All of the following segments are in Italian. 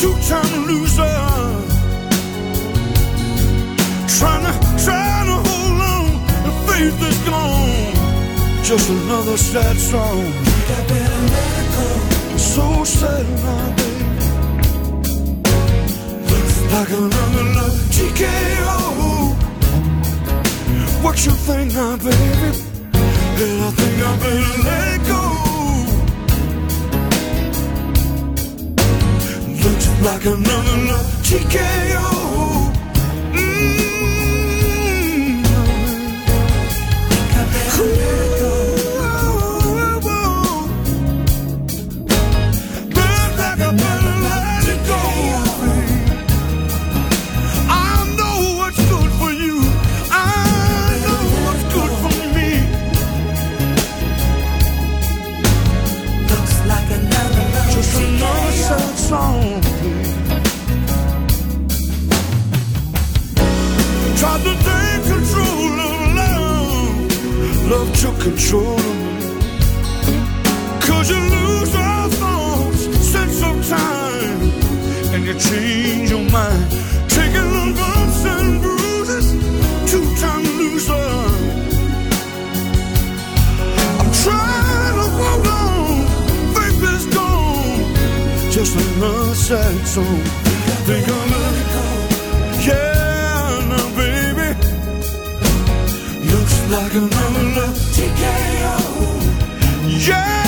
two-time loser. Trying to, trying to hold on. The faith is gone. Just another sad song. I better let it go. So sad now, baby. Like another love TKO. What you think now, baby? And I think I better let go. Like another love TKO. Another sad song. Think it go. Yeah, now baby. Looks like another TKO. Yeah,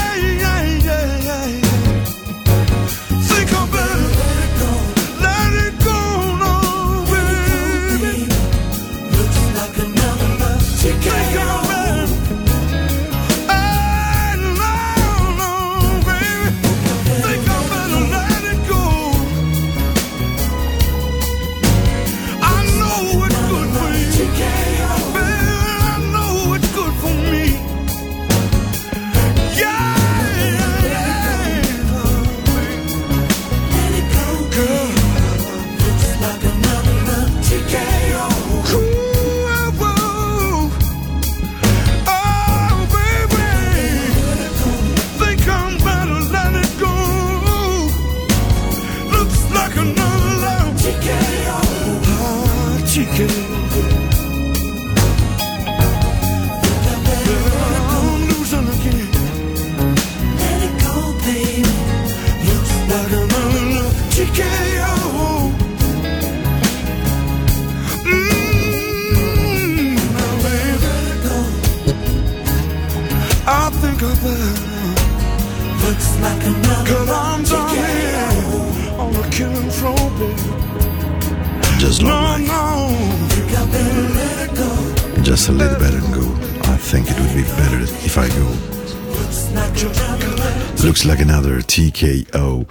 TKO.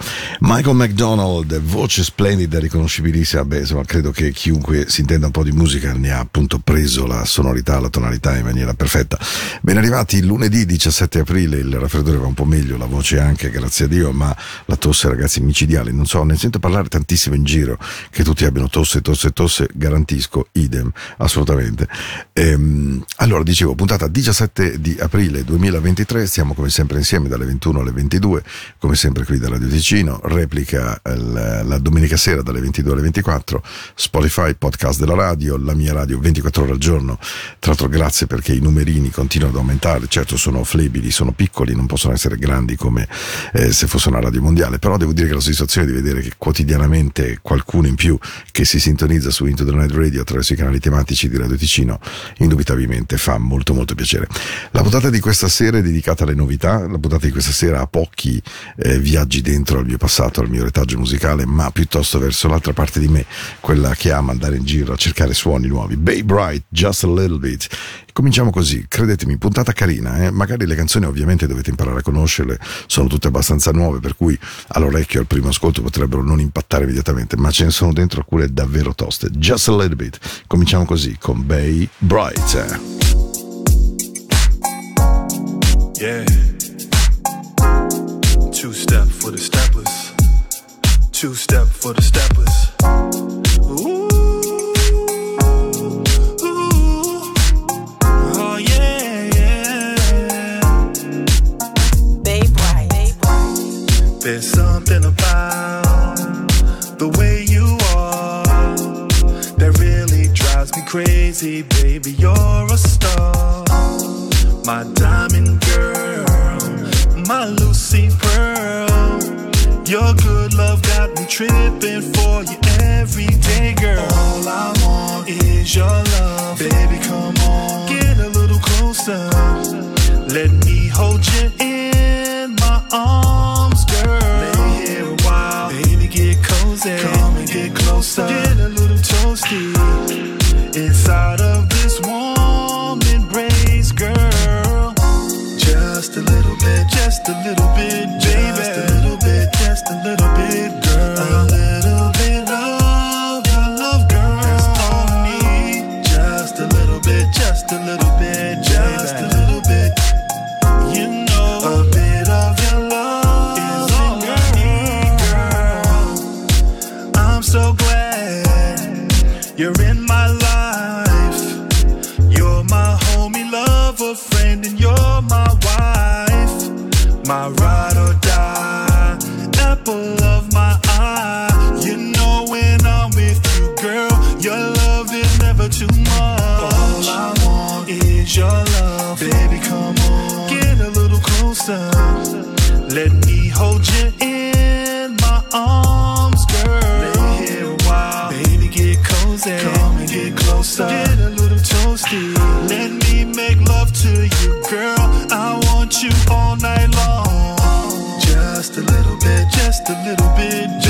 Michael McDonald, voce splendida, riconoscibilissima. Beh, insomma, credo che chiunque si intenda un po' di musica ne ha appunto preso la sonorità, la tonalità in maniera perfetta. Ben arrivati lunedì 17 aprile, il raffreddore va un po' meglio, la voce anche, grazie a Dio, ma la tosse, ragazzi, micidiale. Non so, ne sento parlare tantissimo in giro che tutti abbiano tosse, tosse, tosse, garantisco, idem, assolutamente. Ehm, allora, dicevo, puntata 17 di aprile 2023, restiamo come sempre insieme dalle 21 alle 22, come sempre qui da Radio Ticino, replica la, la domenica sera dalle 22 alle 24, Spotify, podcast della radio, la mia radio 24 ore al giorno. Tra l'altro grazie perché i numerini continuano ad aumentare, certo sono flebili, sono piccoli, non possono essere grandi come eh, se fosse una radio mondiale, però devo dire che la soddisfazione di vedere che quotidianamente qualcuno in più che si sintonizza su Into the Night Radio attraverso i canali tematici di Radio Ticino indubitabilmente fa molto molto piacere. La puntata di questa sera è dedicata alle novità, la puntata di questa sera ha pochi eh, viaggi dentro al mio passato, al mio retaggio musicale, ma piuttosto verso l'altra parte di me, quella che ama andare in giro a cercare suoni nuovi. Babe Bright, Just a Little Bit. Cominciamo così, credetemi, puntata carina, eh? magari le canzoni ovviamente dovete imparare a conoscerle, sono tutte abbastanza nuove, per cui all'orecchio al primo ascolto potrebbero non impattare immediatamente, ma ce ne sono dentro alcune davvero toste. Just a little bit. Cominciamo così con Bay Bright. Yeah. Two step for the steppers. Two step for the steppers. Ooh. Ooh. Oh yeah, yeah. Babe Bright. There's something about the way you are that really drives me crazy, baby. You're a star, my diamond girl, my Lucy Pearl. Your good got me tripping for you every day, girl. All I want is your love, baby. Come on, get a little closer. Let me hold you in my arms, girl. Lay here a while, baby, get cozy. Come and get closer, get a little toasty inside of this warm embrace, girl. Just a little bit, just a little bit, baby. Just a little bit, just a little bit, girl. Just a little bit,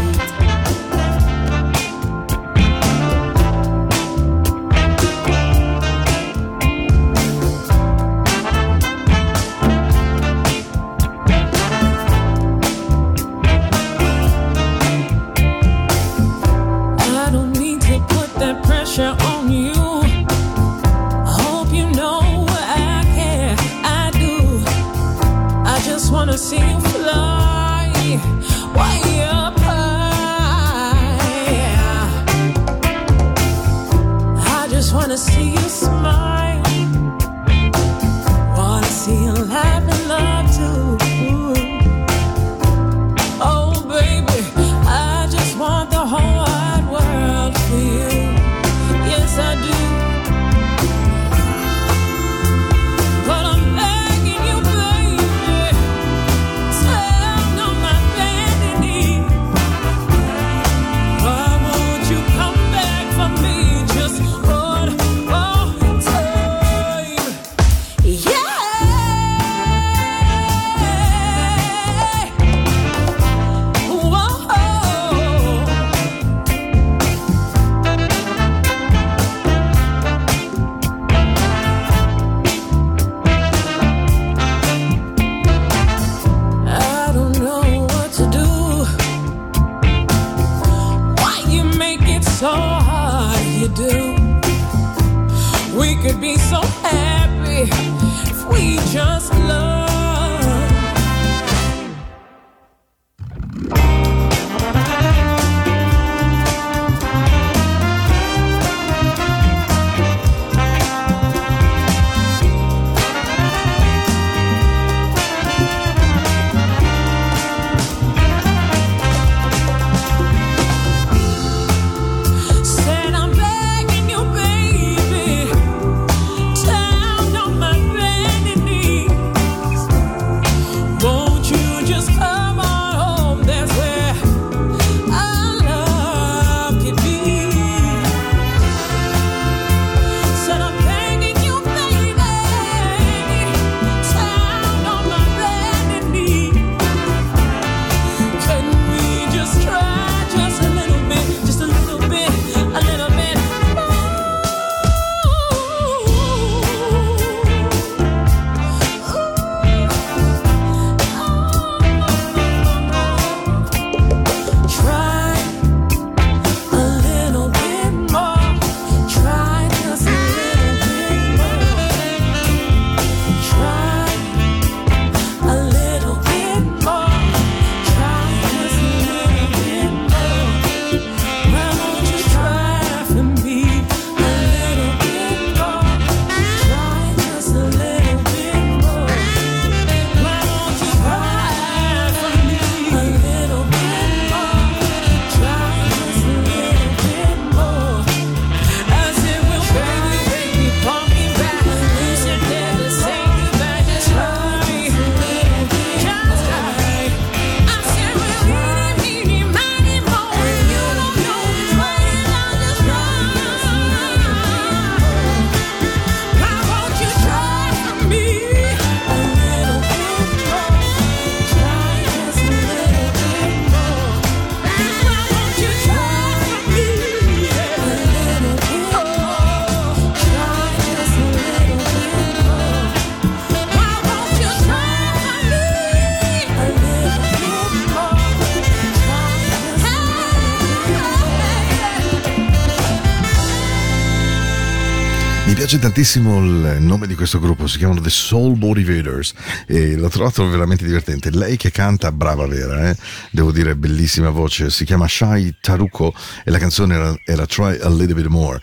Tantissimo il nome di questo gruppo, si chiamano The Soul Motivators e l'ho trovato veramente divertente. Lei che canta, brava vera, eh? devo dire, bellissima voce, si chiama Shai Taruko e la canzone era, era Try a Little Bit More.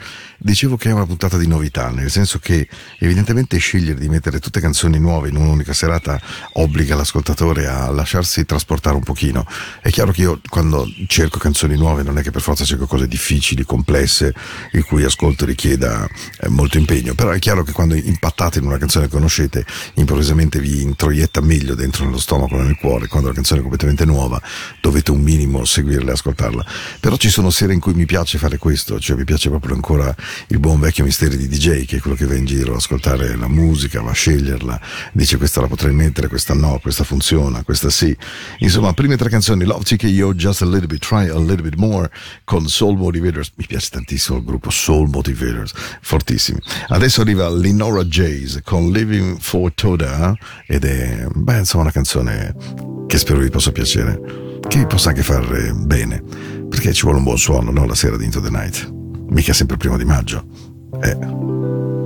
Dicevo che è una puntata di novità, nel senso che evidentemente scegliere di mettere tutte canzoni nuove in un'unica serata obbliga l'ascoltatore a lasciarsi trasportare un pochino. È chiaro che io quando cerco canzoni nuove non è che per forza cerco cose difficili, complesse, il cui ascolto richieda eh, molto impegno, però è chiaro che quando impattate in una canzone che conoscete, improvvisamente vi introietta meglio dentro nello stomaco e nel cuore, quando la canzone è completamente nuova, dovete un minimo seguirla e ascoltarla. Però ci sono sere in cui mi piace fare questo, cioè mi piace proprio ancora il buon vecchio mistero di DJ, che è quello che va in giro a ascoltare la musica, va a sceglierla, dice questa la potrei mettere, questa no, questa funziona, questa sì. Insomma, prime tre canzoni, Love TKO, Just a Little Bit, Try a Little Bit More, con Soul Motivators, mi piace tantissimo il gruppo Soul Motivators, fortissimi. Adesso arriva Lenora Jays con Living for Toda, ed è, beh, insomma, una canzone che spero vi possa piacere, che vi possa anche fare bene, perché ci vuole un buon suono, no? La sera di Into the Night. Mica sempre il primo di maggio. Eh.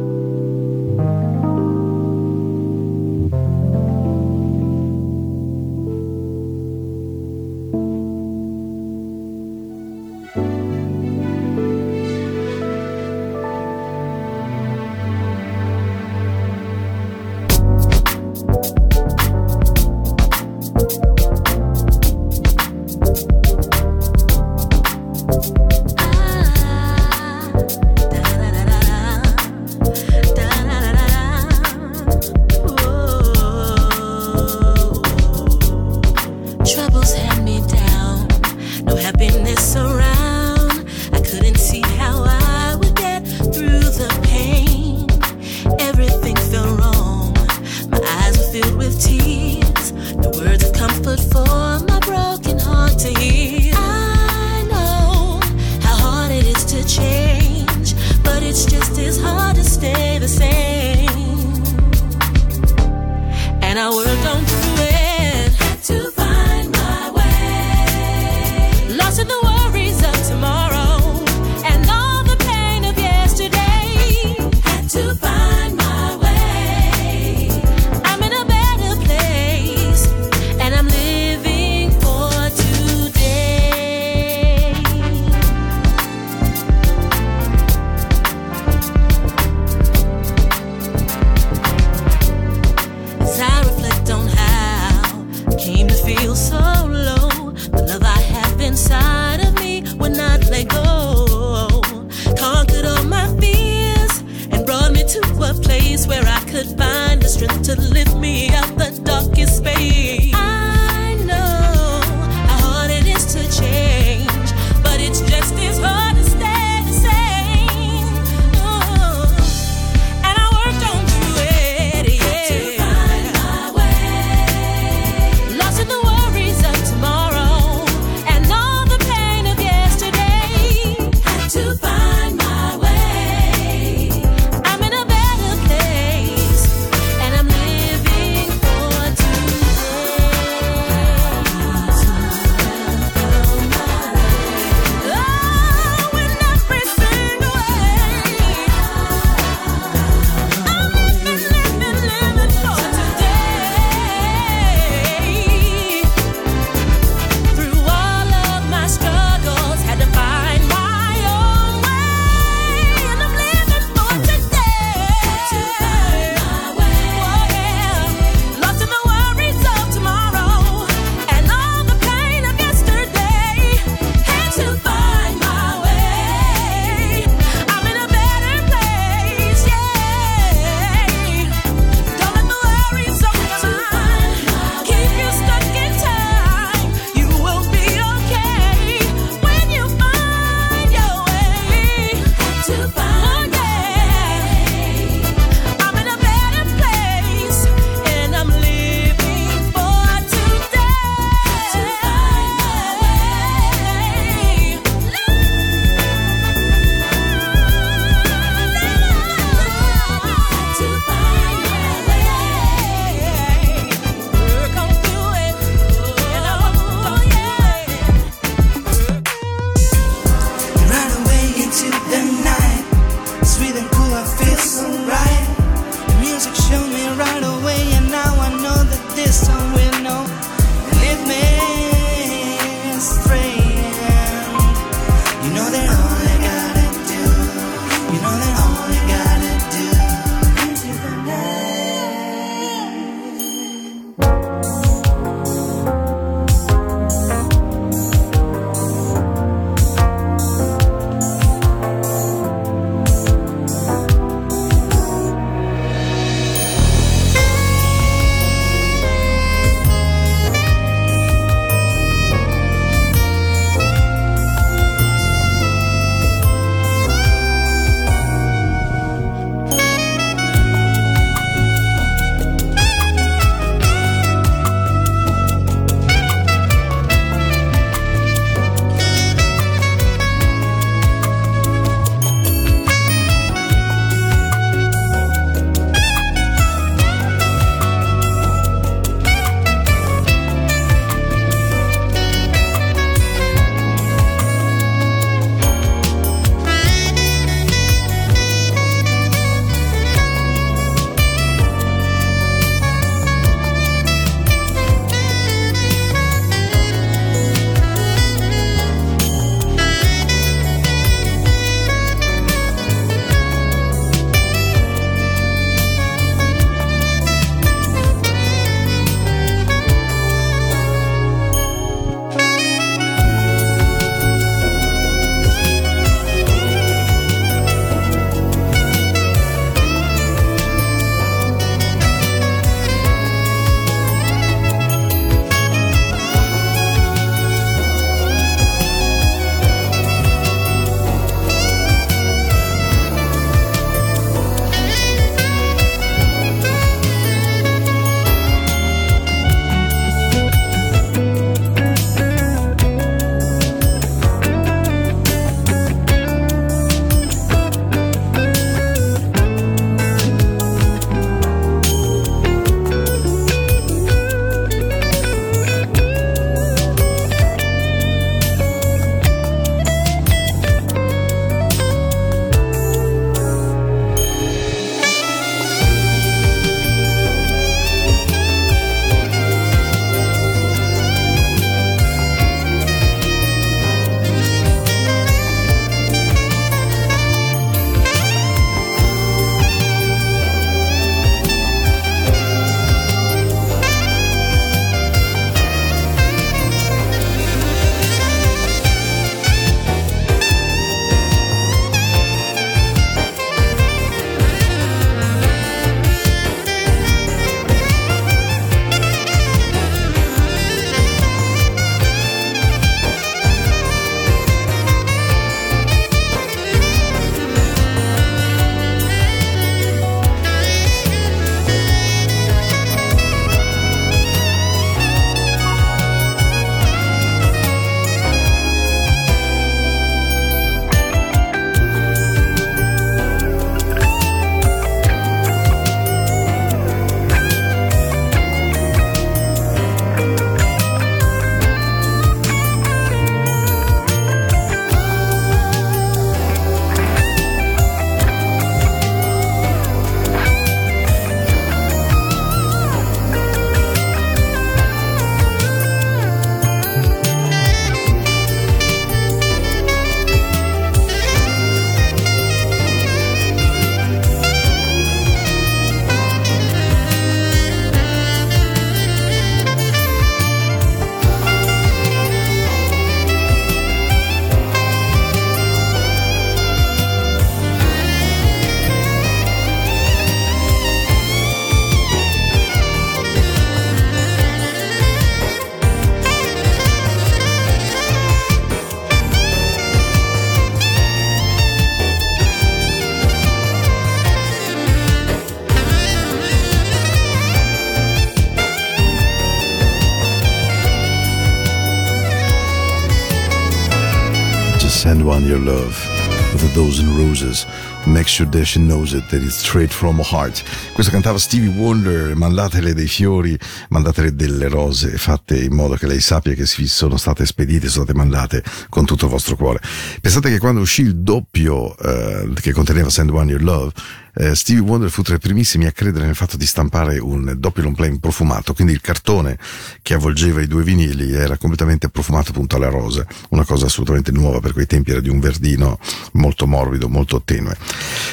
Sure that she knows it, that it's straight from her heart. Questo cantava Stevie Wonder, mandatele dei fiori, mandatele delle rose, fatte in modo che lei sappia che sono state spedite, sono state mandate con tutto il vostro cuore. Pensate che quando uscì il doppio eh, che conteneva Send One Your Love, eh, Stevie Wonder fu tra i primissimi a credere nel fatto di stampare un doppio long plane profumato, quindi il cartone che avvolgeva i due vinili era completamente profumato appunto alla rosa, una cosa assolutamente nuova per quei tempi, era di un verdino molto morbido, molto tenue.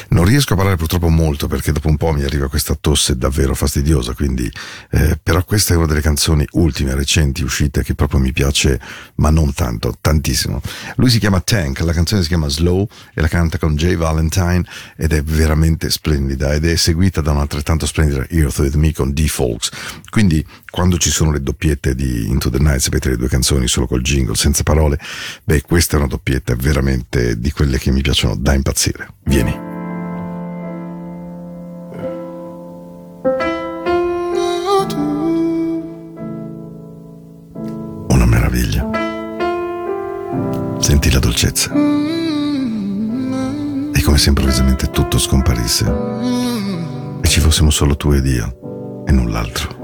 Non riesco a parlare purtroppo molto perché dopo un po' mi arriva questa tosse davvero fastidiosa, quindi eh, però questa è una delle canzoni ultime, recenti, uscite che proprio mi piace, ma non tanto, tantissimo. Lui si chiama Tank, la canzone si chiama Slow e la canta con Jay Valentine ed è veramente splendida ed è seguita da un'altrettanto splendida Earth With Me con D Folks. Quindi quando ci sono le doppiette di Into the Night, sapete le due canzoni solo col jingle, senza parole, beh questa è una doppietta veramente di quelle che mi piacciono da impazzire. Vieni. Una meraviglia. Senti la dolcezza. Come se improvvisamente tutto scomparisse. E ci fossimo solo tu ed io e null'altro.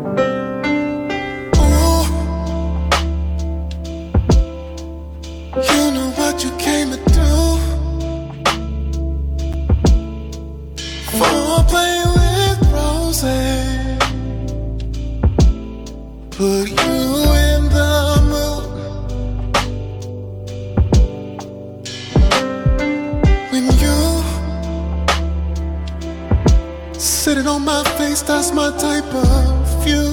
You know that's my type of view.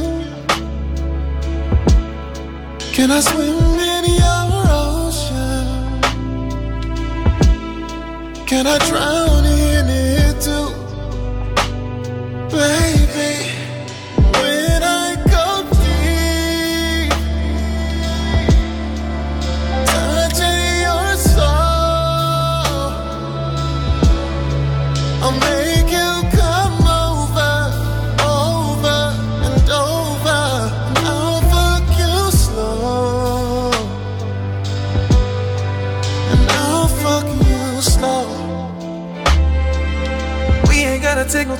Can I swim in your ocean? Can I drown in it too? Baby,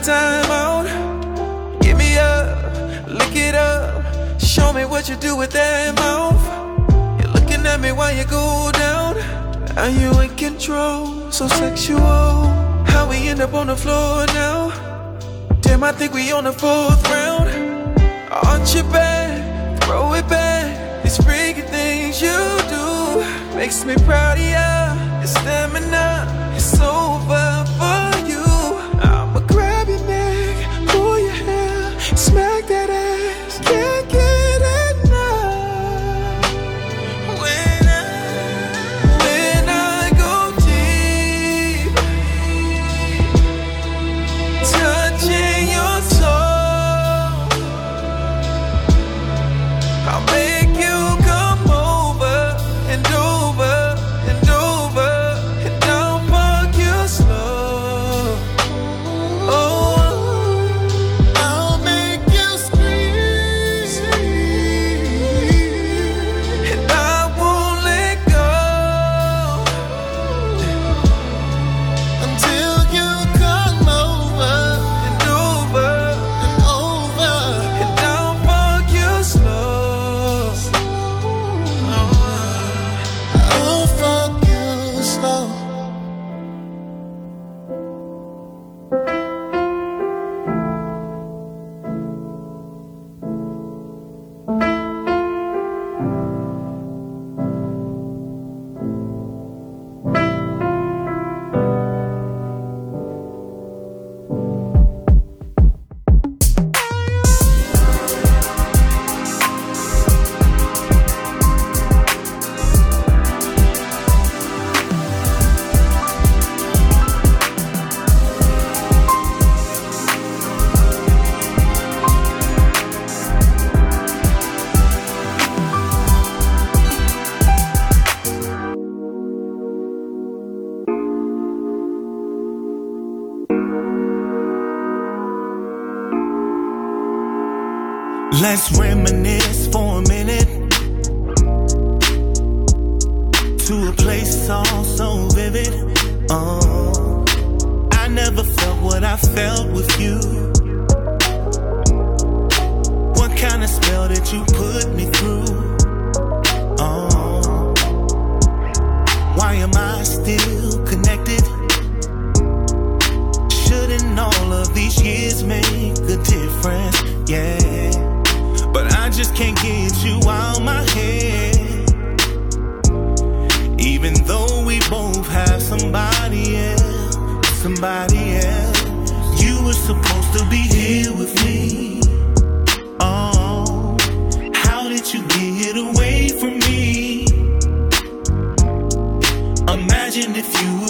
time out. Give me up, lick it up. Show me what you do with that mouth. You're looking at me while you go down. And you in control, so sexual. How we end up on the floor now? Damn, I think we on the fourth round. Arch your back, throw it back. These freaky things you do makes me proud of ya. Your stamina, it's over Let's reminisce for a minute to a place all so vivid. Oh, I never felt what I felt with you. If you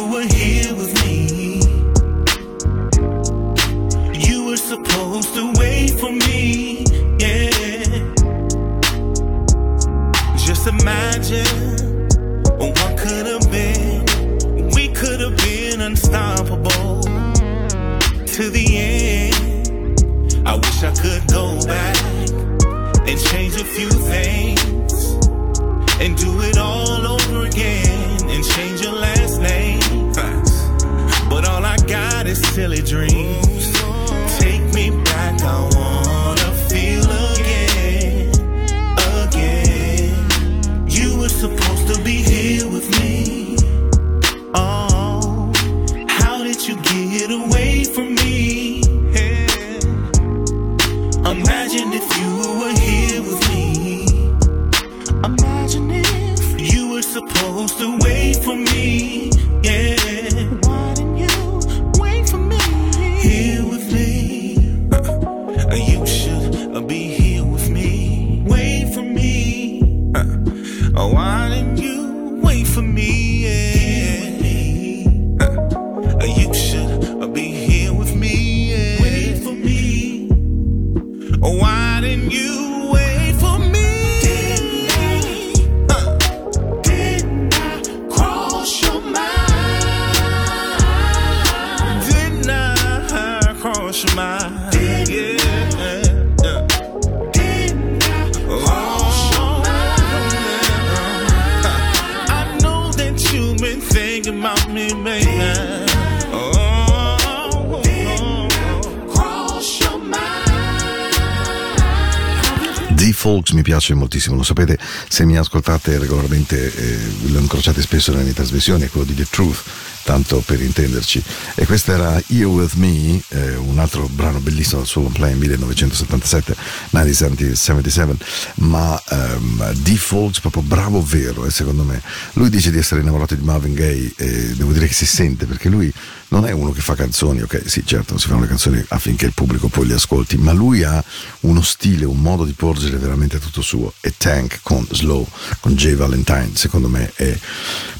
D-Folks mi piace moltissimo, lo sapete, se mi ascoltate regolarmente, eh, lo incrociate spesso nelle mie trasmissioni, è quello di The Truth, tanto per intenderci. E questo era Here With Me, eh, un altro brano bellissimo dal suo long play 1977, 1977, ma ehm, D-Folks proprio bravo vero, eh, secondo me. Lui dice di essere innamorato di Marvin Gaye e devo dire che si sente perché lui non è uno che fa canzoni, ok, sì certo, si fanno le canzoni affinché il pubblico poi le ascolti, ma lui ha uno stile, un modo di porgere veramente tutto suo. E Tank con Slow, con Jay Valentine, secondo me è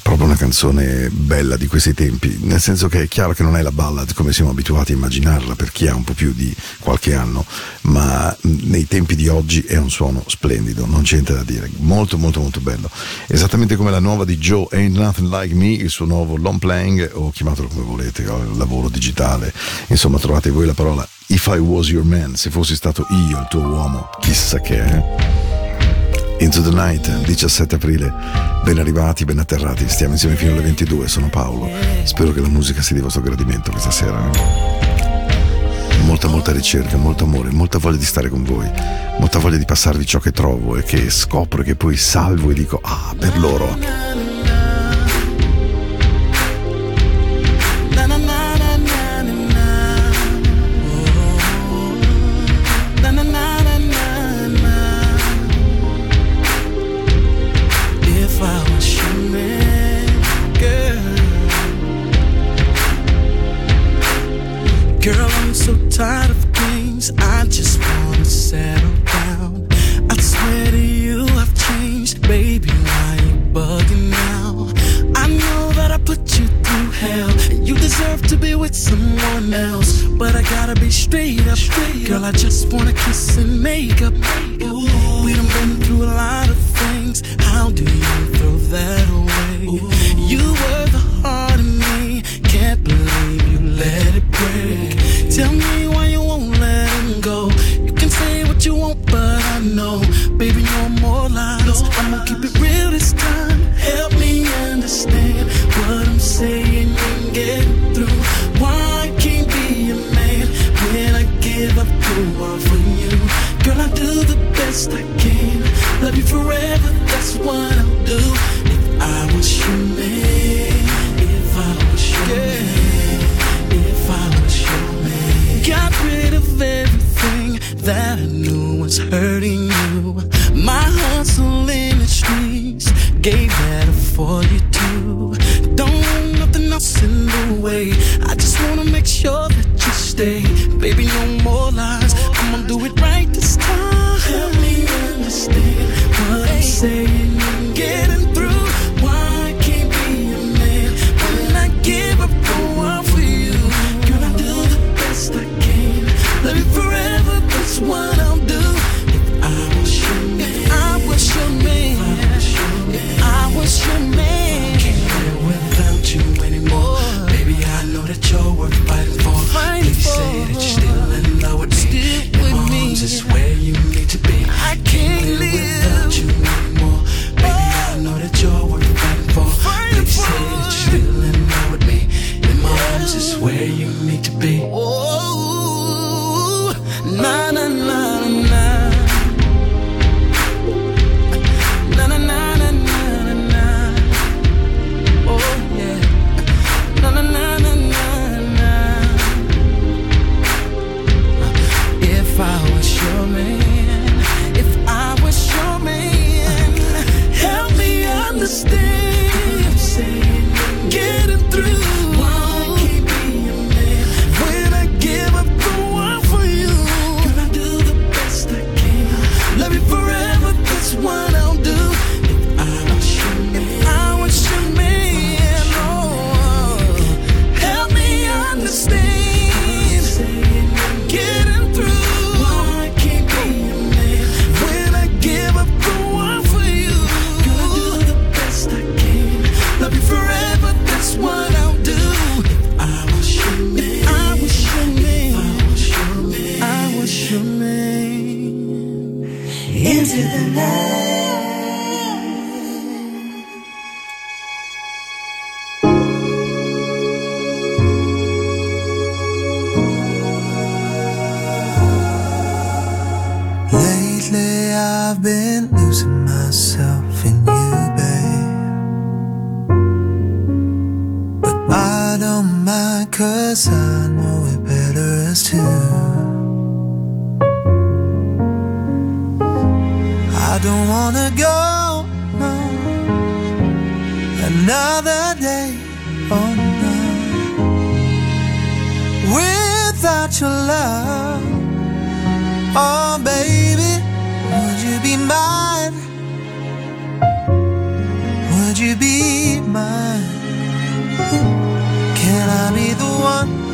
proprio una canzone bella di questi tempi, nel senso che è chiaro che non è la ballad come siamo abituati a immaginarla per chi ha un po' più di qualche anno, ma nei tempi di oggi è un suono splendido, non c'è niente da dire, molto molto molto bello. Esattamente come la nuova di Joe Ain't Nothing Like Me, il suo nuovo long playing, o chiamatelo come volete, o lavoro digitale, insomma trovate voi la parola If I Was Your Man, se fossi stato io il tuo uomo, chissà che è. Into the Night, 17 aprile. Ben arrivati, ben atterrati. Stiamo insieme fino alle 22. Sono Paolo. Spero che la musica sia di vostro gradimento questa sera. eh. Molta, molta ricerca, molto amore, molta voglia di stare con voi, molta voglia di passarvi ciò che trovo e che scopro e che poi salvo e dico, ah, per loro. So tired of things. I just wanna settle down. I swear to you, I've changed, baby. Why you bugging now? I know that I put you through hell, you deserve to be with someone else. But I gotta be straight up, straight girl. I just wanna kiss and make up. Ooh, we done been through a lot of things. How do you throw that away? You were Tell me why you won't let him go. You can say what you want, but I know, baby, no more lies. No I'ma keep it real this time. Help me understand what I'm saying and get through. Why I can't be a man when I give up the world for you? Girl, I do the best I can. Love you forever, that's what I'll do. If I was you. hurt.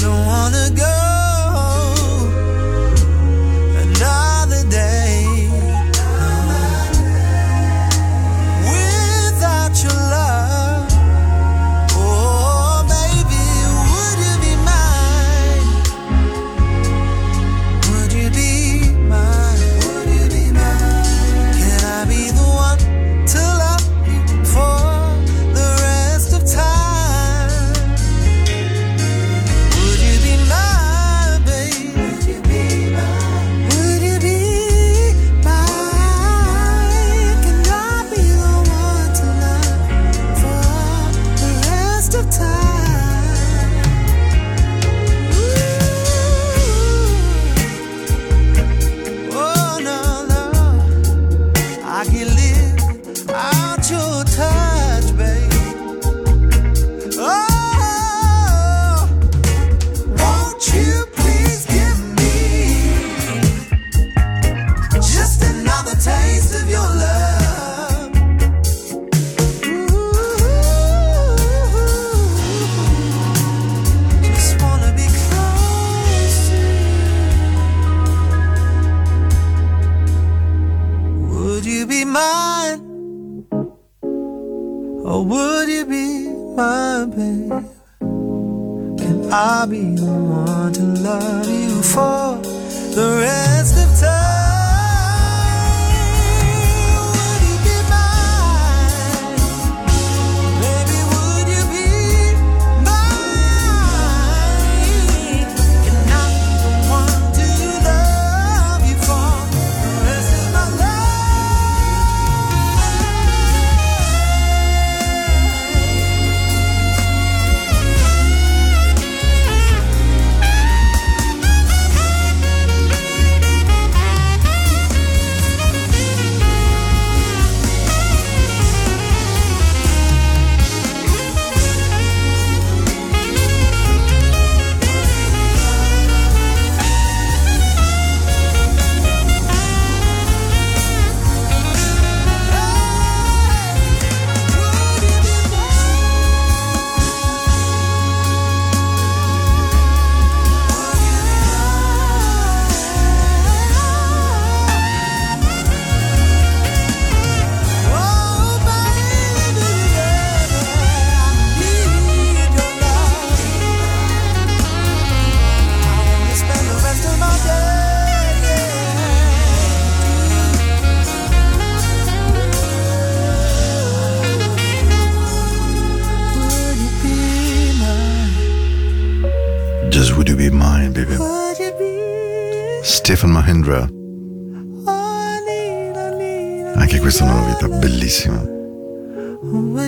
don't wanna go. Time, babe. Can I be the one to love you for the rest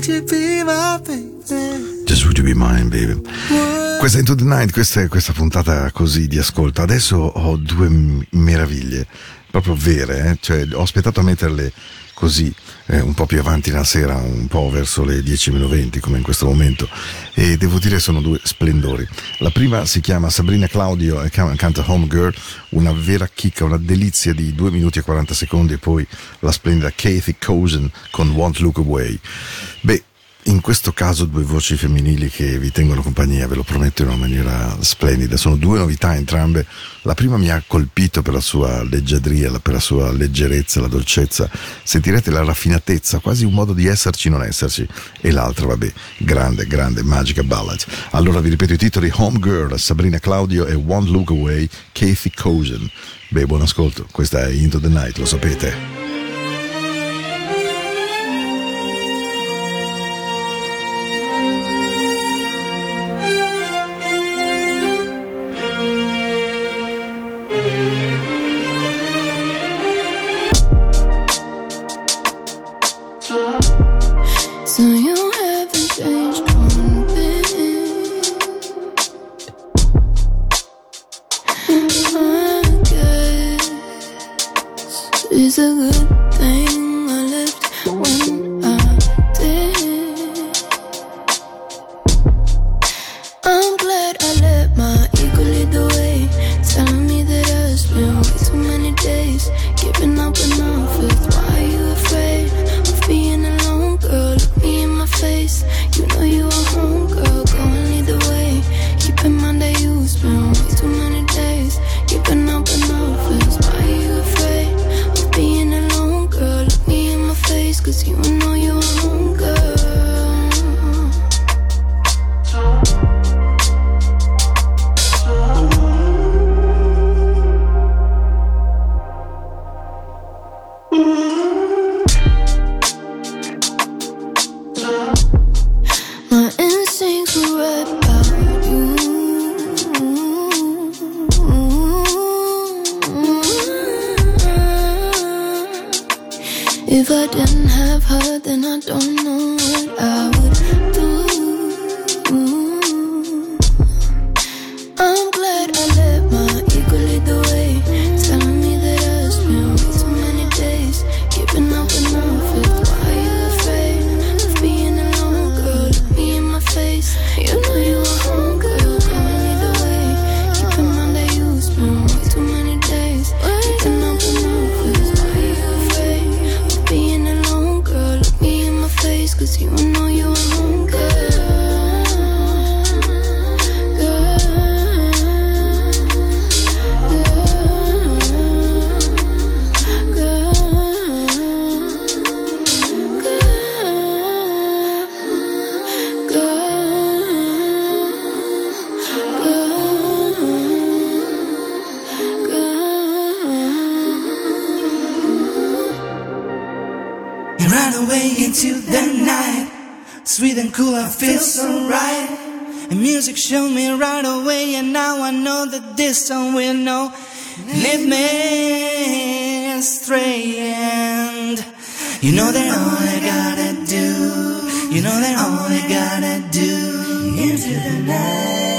Would you be my baby? Just Would You Be Mine, baby. Questa è Into the Night, questa è questa puntata così di ascolto. Adesso ho due meraviglie, proprio vere, eh? cioè ho aspettato a metterle così, eh, un po' più avanti la sera, un po' verso le 10 meno 20 come in questo momento, e devo dire sono due splendori. La prima si chiama Sabrina Claudio e can- canta Home Girl, una vera chicca, una delizia di 2 minuti e 40 secondi, e poi la splendida Kathy Cozen con Won't Look Away. Beh, in questo caso due voci femminili che vi tengono compagnia, ve lo prometto in una maniera splendida. Sono due novità entrambe. La prima mi ha colpito per la sua leggiadria, per la sua leggerezza, la dolcezza. Sentirete la raffinatezza, quasi un modo di esserci non esserci. E l'altra, vabbè, grande, grande, magica ballad. Allora vi ripeto i titoli: Home Girl, Sabrina Claudio e Won't Look Away, Kathy Cozen. Beh, buon ascolto, questa è Into the Night, lo sapete. Know that all I gotta do into the night.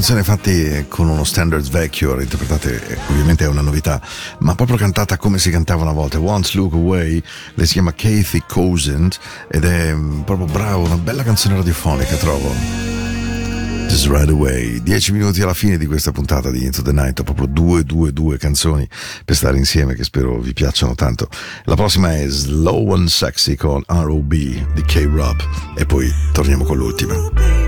Canzone. fatte con uno standard vecchio, reinterpretate, eh, ovviamente è una novità, ma proprio cantata come si cantava una volta. Once Look Away, lei si chiama Kathy Cousins ed è mm, proprio bravo, una bella canzone radiofonica, trovo. Just Right Away. Dieci minuti alla fine di questa puntata di Into the Night, ho proprio due, due, due canzoni per stare insieme che spero vi piacciono tanto. La prossima è Slow and Sexy con R.O.B. di K-Rob e poi torniamo con l'ultima.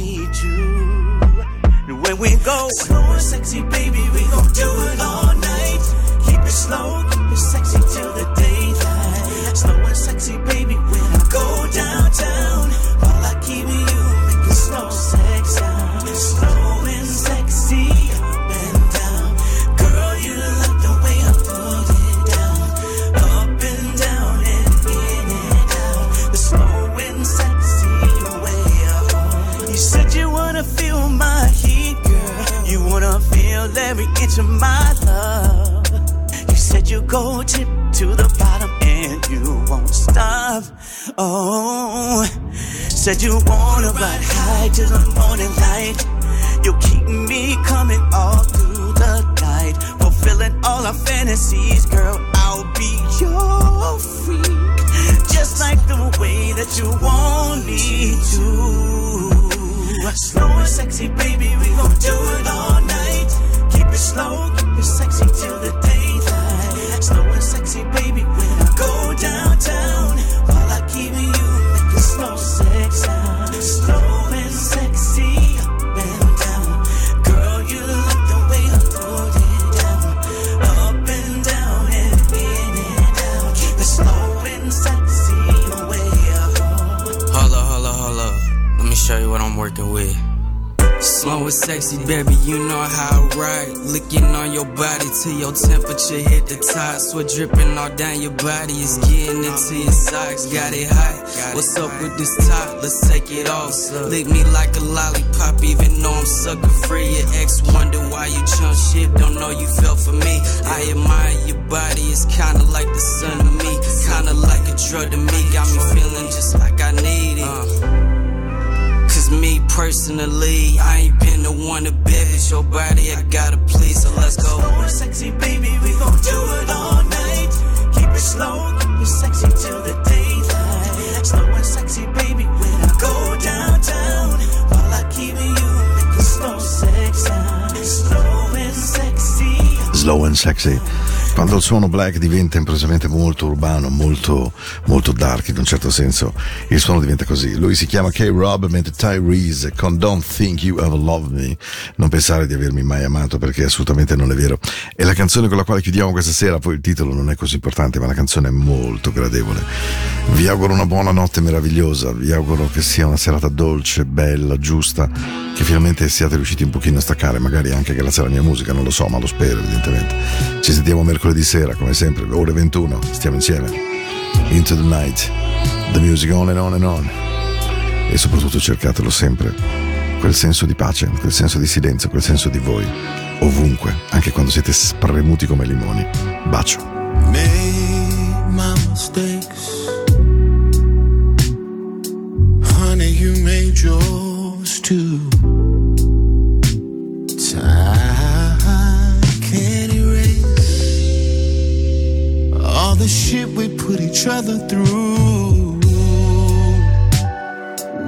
You want. And when we go slow and sexy, baby, we gon' do it all night. Keep it slow, keep it sexy till the daylight. Slow and sexy, baby, of my love. You said you go tip to the bottom and you won't stop. Oh, said you wanna ride high to the morning light. You'll keep me coming all through the night, fulfilling all our fantasies, girl. I'll be your freak, just like the way that you want me to. Slow and sexy, baby, we gon' do it all night. It slow, keep it sexy till the daylight. Slow and sexy, baby, when I go downtown, while I keep you making slow sex sound. Slow and sexy, up and down. Girl, you like the way I put it down, up and down and in and out. Keep it slow and sexy, way up. Hold hold up, hold. Let me show you what I'm working with. Slow and sexy, baby, you know how I ride. Licking on your body till your temperature hit the top. Sweat dripping all down your body, it's getting into your socks. Got it hot. What's up with this top? Let's take it off. Lick me like a lollipop, even though I'm sucker free. Your ex wonder why you jump ship, don't know you fell for me. I admire your body, it's kinda like the sun to me. Kinda like a drug to me, got me feeling just like I need it. Cause me personally, I ain't been the one to beg with your body. I gotta please, so let's go. Slow and sexy, baby, we gon' do it all night. Keep it slow, keep it sexy till the daylight. Slow and sexy, baby, when I go downtown, while I keep you making slow sex sound. Slow and sexy. Slow and Sexy. Quando il suono black diventa improvvisamente molto urbano, molto, molto dark in un certo senso, il suono diventa così. Lui si chiama K-Rob, mentre Tyrese con Don't Think You Ever Loved Me, non pensare di avermi mai amato perché assolutamente non è vero. E la canzone con la quale chiudiamo questa sera, poi il titolo non è così importante, ma la canzone è molto gradevole. Vi auguro una buona notte meravigliosa, vi auguro che sia una serata dolce, bella, giusta, che finalmente siate riusciti un pochino a staccare, magari anche grazie alla mia musica, non lo so, ma lo spero evidentemente. Ci sentiamo mercoledì sera, come sempre, ore 21, stiamo insieme. Into the night, the music on and on and on. E soprattutto cercatelo sempre, quel senso di pace, quel senso di silenzio, quel senso di voi, ovunque, anche quando siete spremuti come limoni. Bacio. made yours too. Time the shit we put each other through.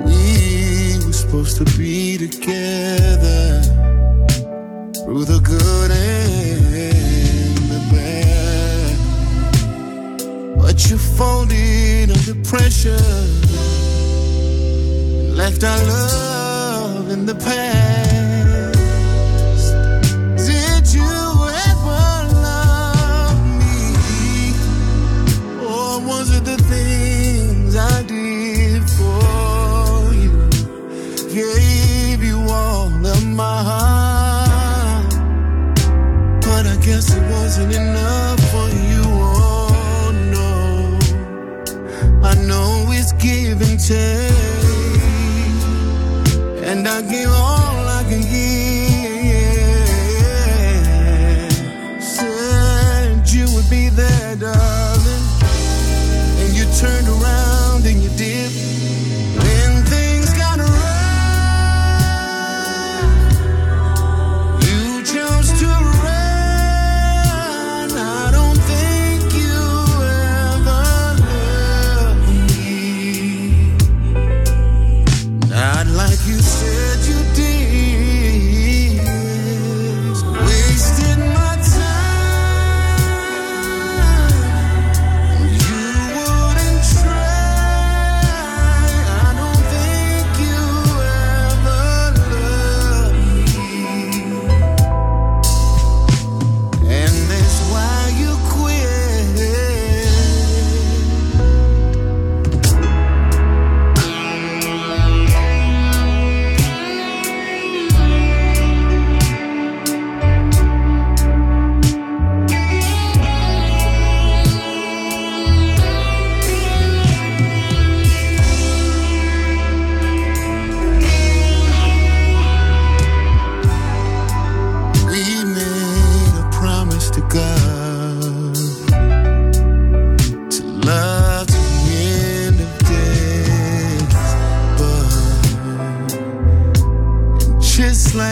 We were supposed to be together through the good and the bad. But you folded under pressure, left our love in the past. and I give all.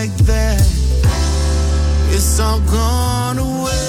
like that, it's all gone away.